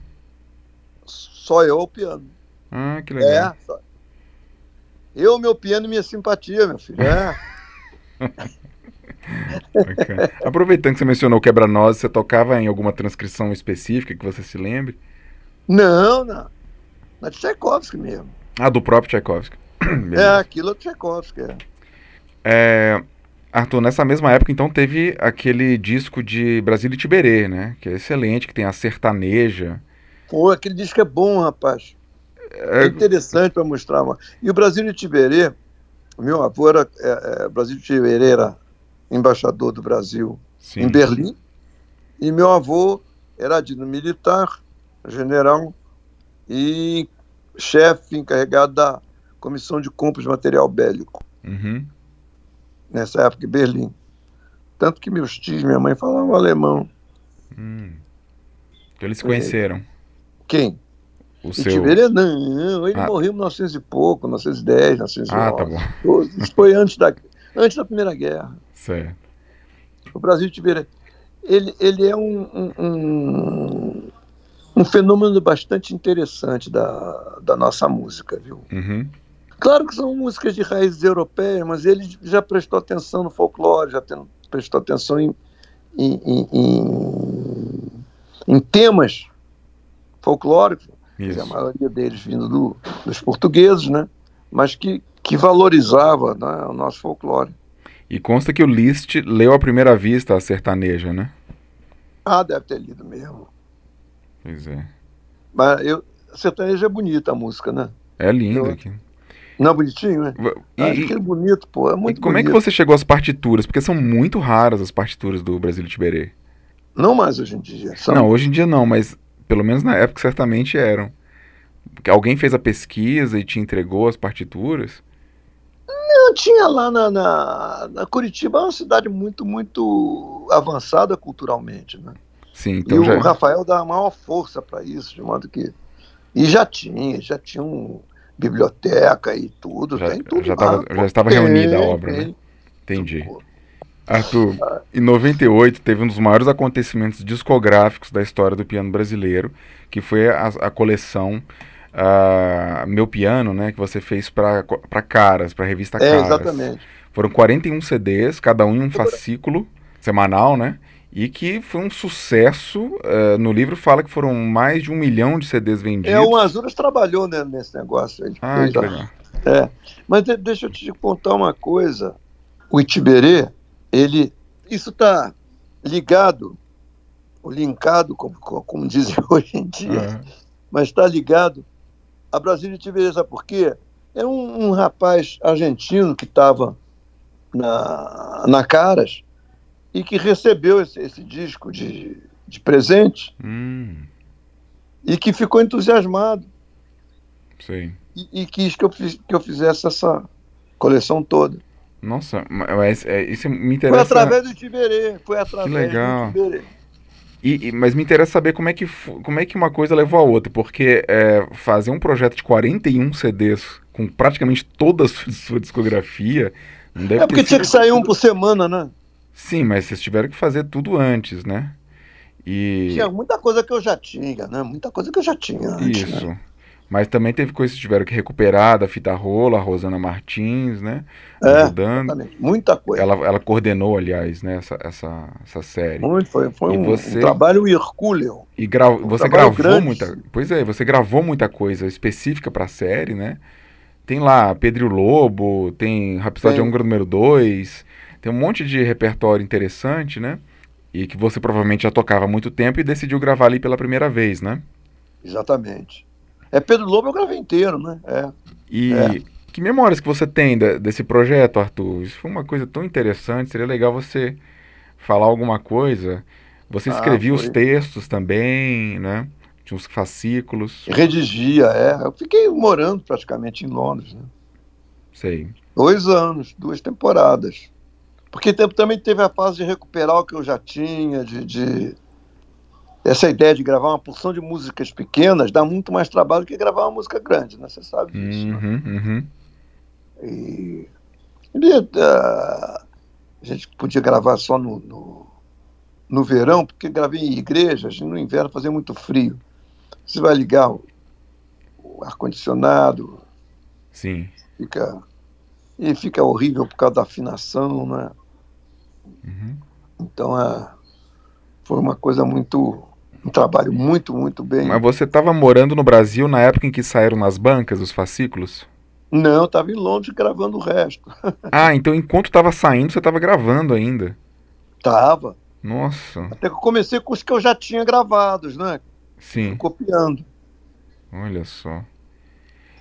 Só eu ao piano. Ah, que legal. É. Só. Eu, meu piano e minha simpatia, meu filho. É. Aproveitando que você mencionou o quebra-nozes, você tocava em alguma transcrição específica que você se lembre? Não, não. Na Tchaikovsky mesmo. Ah, do próprio Tchaikovsky. É, aquilo é Tchaikovsky. É. É, Arthur, nessa mesma época, então, teve aquele disco de Brasília e Tiberê, né? Que é excelente, que tem a sertaneja. Pô, aquele disco é bom, rapaz. É É, interessante para mostrar. uma- E o Brasil de Tiberê, meu avô era. É, é, Brasil de Tiberê era embaixador do Brasil sim. em Berlim. E meu avô era dino militar, general e chefe encarregado da Comissão de Compras de Material Bélico, Uhum. nessa época em Berlim. Tanto que meus tios, minha mãe falavam alemão. Hum. Então eles se conheceram. Quem? O seu... Itiberê não, ele ah. morreu em 1900 e pouco, 1910, 1911. Ah, tá bom. Isso foi antes da, antes da Primeira Guerra. Certo. O Brasil Itiberê, ele, ele é um, um, um, um, fenômeno bastante interessante da, da nossa música, viu? Uhum. Claro que são músicas de raízes europeias, mas ele já prestou atenção no folclore, já tem, prestou atenção em, em, em, em, em temas folclóricos, a maioria deles vindo do, dos portugueses, né? mas que, que valorizava né, o nosso folclore. E consta que o Liszt leu à primeira vista a sertaneja, né? Ah, deve ter lido mesmo. Pois é. Mas eu, a sertaneja é bonita a música, né? É lindo aqui. Não é bonitinho, né? E, Acho que é bonito, pô. É muito como bonito. é que você chegou às partituras? Porque são muito raras as partituras do Brasil Tiberê. Não mais hoje em dia. São... Não, hoje em dia não, mas pelo menos na época certamente eram. Porque alguém fez a pesquisa e te entregou as partituras? Não, tinha lá na, na, na Curitiba, é uma cidade muito, muito avançada culturalmente, né? Sim, então e já... o Rafael dá a maior força para isso, de modo que... E já tinha, já tinha um biblioteca e tudo, já, tem tudo já, tava, já estava reunida a obra, né? tem, né? Entendi. Arthur, em 98 teve um dos maiores acontecimentos discográficos da história do piano brasileiro, que foi a, a coleção uh, Meu Piano, né, que você fez para Caras, para a revista Caras. É, exatamente. Foram 41 CDs, cada um em um fascículo semanal, né? E que foi um sucesso. Uh, no livro fala que foram mais de um milhão de CDs vendidos. É, o Azuras trabalhou né, nesse negócio. Ele ah, legal. É. Mas de, deixa eu te contar uma coisa. O Itiberê, ele. Isso está ligado, ou linkado, como, como dizem hoje em dia, uhum. mas está ligado a Brasília Itiberê. Sabe por quê? É um, um rapaz argentino que estava na, na Caras e que recebeu esse, esse disco de, de presente hum. e que ficou entusiasmado. Sim. E, e quis que eu, fiz, que eu fizesse essa coleção toda. Nossa, mas é, isso me interessa. Foi através do Tiberê, foi através que legal. do Tiberê. E, e, mas me interessa saber como é que, como é que uma coisa levou a outra, porque é, fazer um projeto de 41 CDs com praticamente toda a sua, sua discografia. Não deve é porque tinha que sair um por semana, né? Sim, mas vocês tiveram que fazer tudo antes, né? E... Tinha muita coisa que eu já tinha, né? Muita coisa que eu já tinha antes, Isso. Né? Mas também teve coisas que tiveram que recuperar da fita rola, a Rosana Martins, né? É, ajudando. Exatamente. Muita coisa. Ela, ela coordenou, aliás, né, essa, essa, essa série. Muito, foi, foi um, você... um, trabalho hercúleo. E gra... um você gravou grande. muita. Pois é, você gravou muita coisa específica para a série, né? Tem lá Pedro Lobo, tem Rapsódia Húngaro número 2, tem um monte de repertório interessante, né? E que você provavelmente já tocava há muito tempo e decidiu gravar ali pela primeira vez, né? Exatamente. É Pedro Lobo eu gravei inteiro, né? É. E é. que memórias que você tem de, desse projeto, Arthur? Isso foi uma coisa tão interessante, seria legal você falar alguma coisa. Você ah, escrevia ah, os textos também, né? Tinha uns fascículos. Redigia, é. Eu fiquei morando praticamente em Londres, né? Sei. Dois anos, duas temporadas. Porque também teve a fase de recuperar o que eu já tinha, de, de essa ideia de gravar uma porção de músicas pequenas dá muito mais trabalho que gravar uma música grande, né? Você sabe disso. Uhum, né? uhum. E, e uh, a gente podia gravar só no, no, no, verão, porque gravei em igrejas, no inverno fazia muito frio. Você vai ligar o, o ar-condicionado. Sim. Fica, e fica horrível por causa da afinação, né? Uhum. Então, é, foi uma coisa muito um trabalho muito, muito bem. Mas você estava morando no Brasil na época em que saíram nas bancas os fascículos? Não, estava em Londres gravando o resto. ah, então enquanto estava saindo, você estava gravando ainda? Tava. Nossa. Até que eu comecei com os que eu já tinha gravados, né? Sim. copiando. Olha só.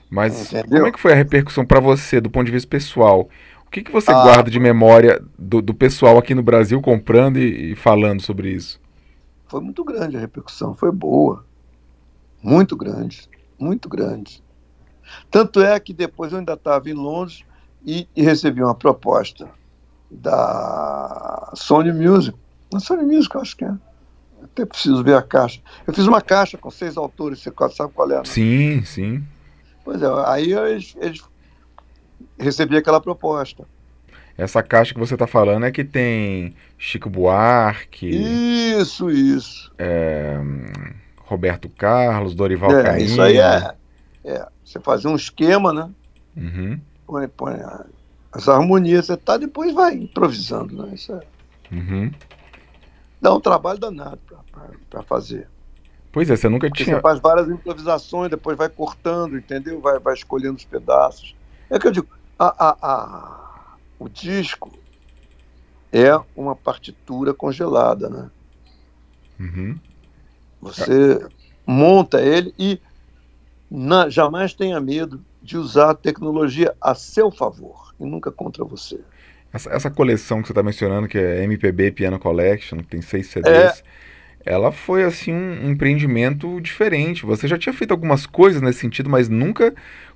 Mas Entendeu? como é que foi a repercussão para você, do ponto de vista pessoal? O que, que você ah, guarda de memória do, do pessoal aqui no Brasil comprando e, e falando sobre isso? Foi muito grande a repercussão, foi boa. Muito grande, muito grande. Tanto é que depois eu ainda estava em Londres e, e, recebi uma proposta da Sony Music. A Sony Music, eu acho que é. até preciso ver a caixa. Eu fiz uma caixa com seis autores, você sabe qual é? Né? Sim, sim. Pois é, aí eles, eles recebi aquela proposta. Essa caixa que você está falando é que tem Chico Buarque. Isso, isso. É, Roberto Carlos, Dorival é, Caymmi. Isso aí é, é. Você fazer um esquema, né? Uhum. Põe, põe as harmonias, você tá, depois vai improvisando, né? Isso é, uhum. Dá um trabalho danado para fazer. Pois é, você nunca Porque tinha. Você faz várias improvisações, depois vai cortando, entendeu? Vai, vai escolhendo os pedaços. É que eu digo, a, a, a, o disco é uma partitura congelada, né? Uhum. Você monta ele e na, jamais tenha medo de usar a tecnologia a seu favor e nunca contra você. Essa, essa coleção que você está mencionando, que é MPB Piano Collection, que tem seis CDs, é. ela foi assim um empreendimento diferente. Você já tinha feito algumas coisas nesse sentido, mas nunca,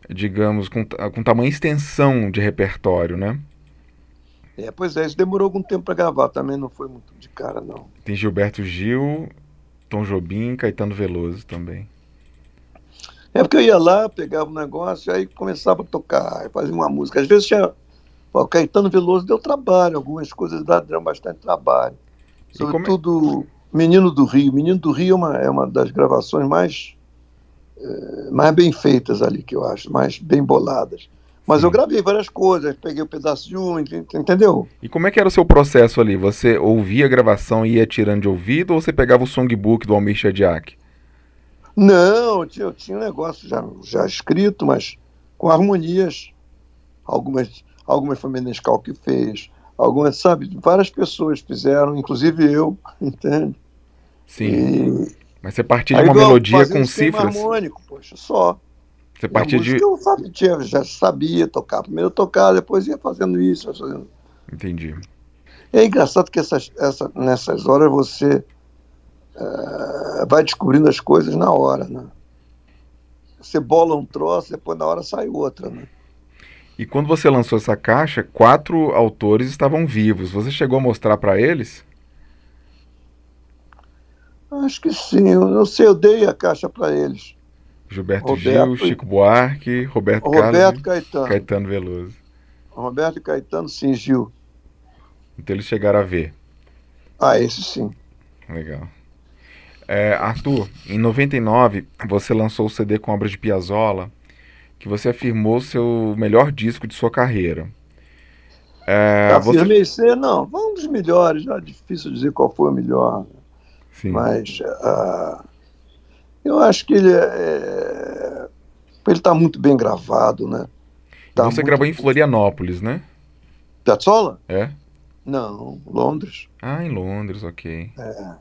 digamos, com, com tamanha extensão de repertório, né? É, pois é, isso demorou algum tempo para gravar, também não foi muito de cara, não. Tem Gilberto Gil, Tom Jobim, Caetano Veloso também. É porque eu ia lá, pegava um negócio, aí começava a tocar, fazia uma música. Às vezes tinha. O Caetano Veloso deu trabalho, algumas coisas deram bastante trabalho. Sobretudo é? Menino do Rio. Menino do Rio é uma, é uma das gravações mais, é, mais bem feitas ali, que eu acho, mais bem boladas. Mas eu gravei várias coisas, peguei um pedaço de um, entendeu? E como é que era o seu processo ali? Você ouvia a gravação e ia tirando de ouvido ou você pegava o songbook do Almir Shadiak? Não, eu tinha, eu tinha um negócio já, já escrito, mas com harmonias. Algumas, algumas foi Menescal que fez, algumas, sabe, várias pessoas fizeram, inclusive eu, entende? Sim. E... Mas você partia de uma melodia com cifras? harmônico, poxa, só. Você partia de. Eu sabia, já sabia tocar. Primeiro eu tocava, depois ia fazendo isso. Fazendo... Entendi. É engraçado que essas, essa, nessas horas você uh, vai descobrindo as coisas na hora, né? Você bola um troço, depois na hora sai outra, né? E quando você lançou essa caixa, quatro autores estavam vivos. Você chegou a mostrar para eles? Acho que sim. Eu não sei, eu dei a caixa para eles. Gilberto Roberto, Gil, Chico Buarque, Roberto, Roberto Carlos Caetano. Caetano Veloso. Roberto Caetano, sim, Gil. Então eles chegaram a ver. Ah, esse sim. Legal. É, Arthur, em 99 você lançou o CD com obras de Piazzolla, que você afirmou ser o melhor disco de sua carreira. É, Afirmei você... ser, não, foi um dos melhores, já é difícil dizer qual foi o melhor. Sim. Mas uh, eu acho que ele é, é ele está muito bem gravado, né? Tá você gravou em Florianópolis, né? Piazzolla? É? Não, Londres. Ah, em Londres, ok. É.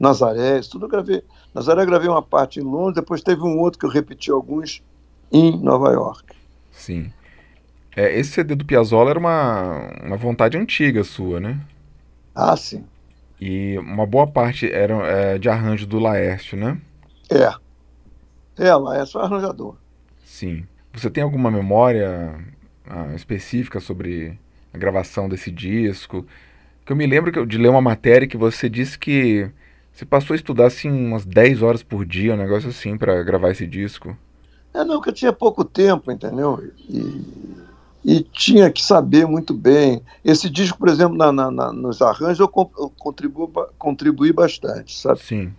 Nazaré, isso tudo eu gravei. Nazaré eu gravei uma parte em Londres, depois teve um outro que eu repeti alguns em Nova York. Sim. É, esse CD do Piazzolla era uma, uma vontade antiga sua, né? Ah, sim. E uma boa parte era é, de arranjo do Laércio, né? É. É, Laércio é arranjador. Sim. Você tem alguma memória ah, específica sobre a gravação desse disco? Que eu me lembro de ler uma matéria que você disse que você passou a estudar assim umas 10 horas por dia, um negócio assim, para gravar esse disco. É, não, que eu tinha pouco tempo, entendeu? E, e tinha que saber muito bem. Esse disco, por exemplo, na, na, na, nos arranjos, eu, eu contribuo, contribuí bastante, sabe? Sim.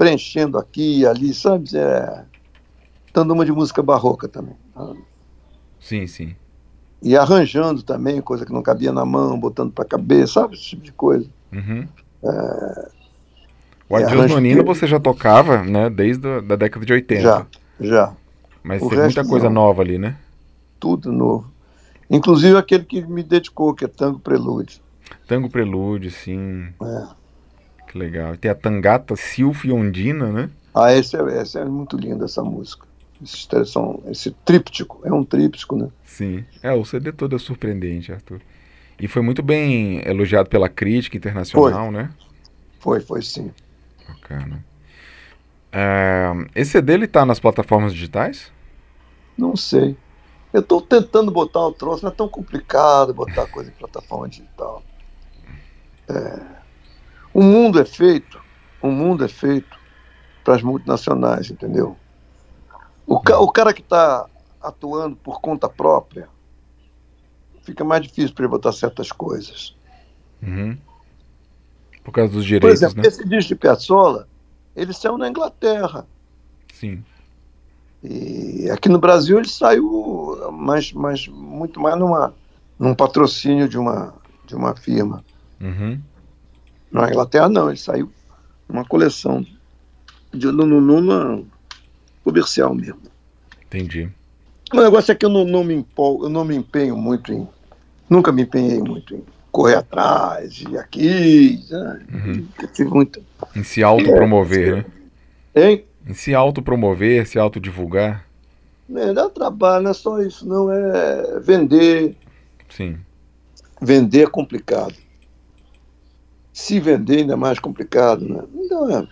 Preenchendo aqui e ali, sabe? É, dando uma de música barroca também. Sim, sim. E arranjando também, coisa que não cabia na mão, botando para a cabeça, sabe? Esse tipo de coisa. Uhum. É, o Adios Nonino você já tocava, né? Desde a da década de 80. Já, já. Mas o tem muita coisa não. nova ali, né? Tudo novo. Inclusive aquele que me dedicou, que é Tango Prelúdio. Tango Prelúdio, sim. É. Que legal. Tem a Tangata Silfo e Ondina, né? Ah, esse é, esse é muito lindo, essa música. Esse, são, esse tríptico, é um tríptico, né? Sim. É, o CD todo é surpreendente, Arthur. E foi muito bem elogiado pela crítica internacional, foi. né? Foi, foi sim. Bacana. É, esse CD ele tá nas plataformas digitais? Não sei. Eu estou tentando botar o troço, não é tão complicado botar coisa em plataforma digital. É, o mundo é feito o mundo é feito para as multinacionais, entendeu? O, ca o cara que está atuando por conta própria, fica mais difícil para ele botar certas coisas. Uhum. Por causa dos direitos, Por exemplo, né? esse disco de Piazzolla, ele saiu na Inglaterra. Sim. E aqui no Brasil ele saiu mais, mais, muito mais numa, num patrocínio de uma, de uma firma. Uhum. Na Inglaterra não, ele saiu numa coleção de numa, comercial mesmo. Entendi. O negócio é que eu não, não me empolgo, eu não me empenho muito em. Nunca me empenhei muito em correr atrás e aqui. Né? Uhum. Eu tive muito. Em se autopromover, né? Hein? Em se autopromover, se autodivulgar. É, dá trabalho, não é só isso, não. É vender. Sim. Vender é complicado. Se vender ainda é mais complicado, né? Então é.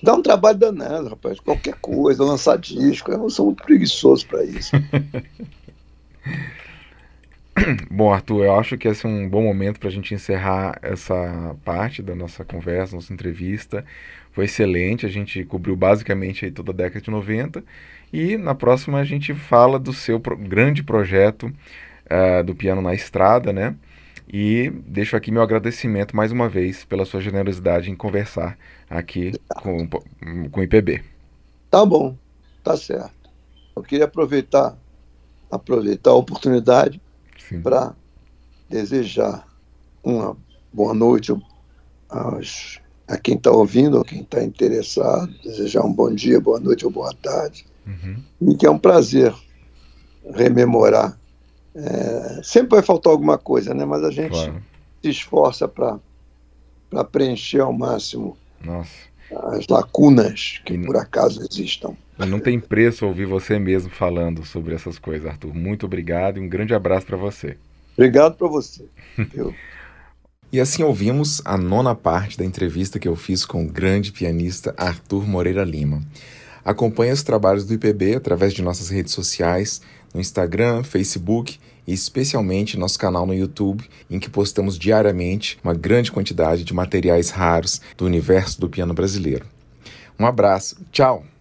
Dá um trabalho danado, rapaz. Qualquer coisa, lançar disco. Eu sou muito preguiçoso para isso. Bom, Arthur, eu acho que esse é um bom momento para a gente encerrar essa parte da nossa conversa, nossa entrevista. Foi excelente, a gente cobriu basicamente toda a década de 90 e na próxima a gente fala do seu grande projeto uh, do Piano na Estrada, né? E deixo aqui meu agradecimento mais uma vez pela sua generosidade em conversar aqui com, com o IPB. Tá bom, tá certo. Eu queria aproveitar, aproveitar a oportunidade para desejar uma boa noite aos, a quem está ouvindo, ou quem está interessado, desejar um bom dia, boa noite ou boa tarde. Uhum. E que é um prazer rememorar. É, sempre vai faltar alguma coisa, né? mas a gente Claro. se esforça para preencher ao máximo Nossa. as lacunas que E- por acaso existam. Não tem preço ouvir você mesmo falando sobre essas coisas, Arthur. Muito obrigado e um grande abraço para você. Obrigado para você. E assim ouvimos a nona parte da entrevista que eu fiz com o grande pianista Arthur Moreira Lima. Acompanhe os trabalhos do IPB através de nossas redes sociais, no Instagram, Facebook e especialmente nosso canal no YouTube, em que postamos diariamente uma grande quantidade de materiais raros do universo do piano brasileiro. Um abraço, tchau!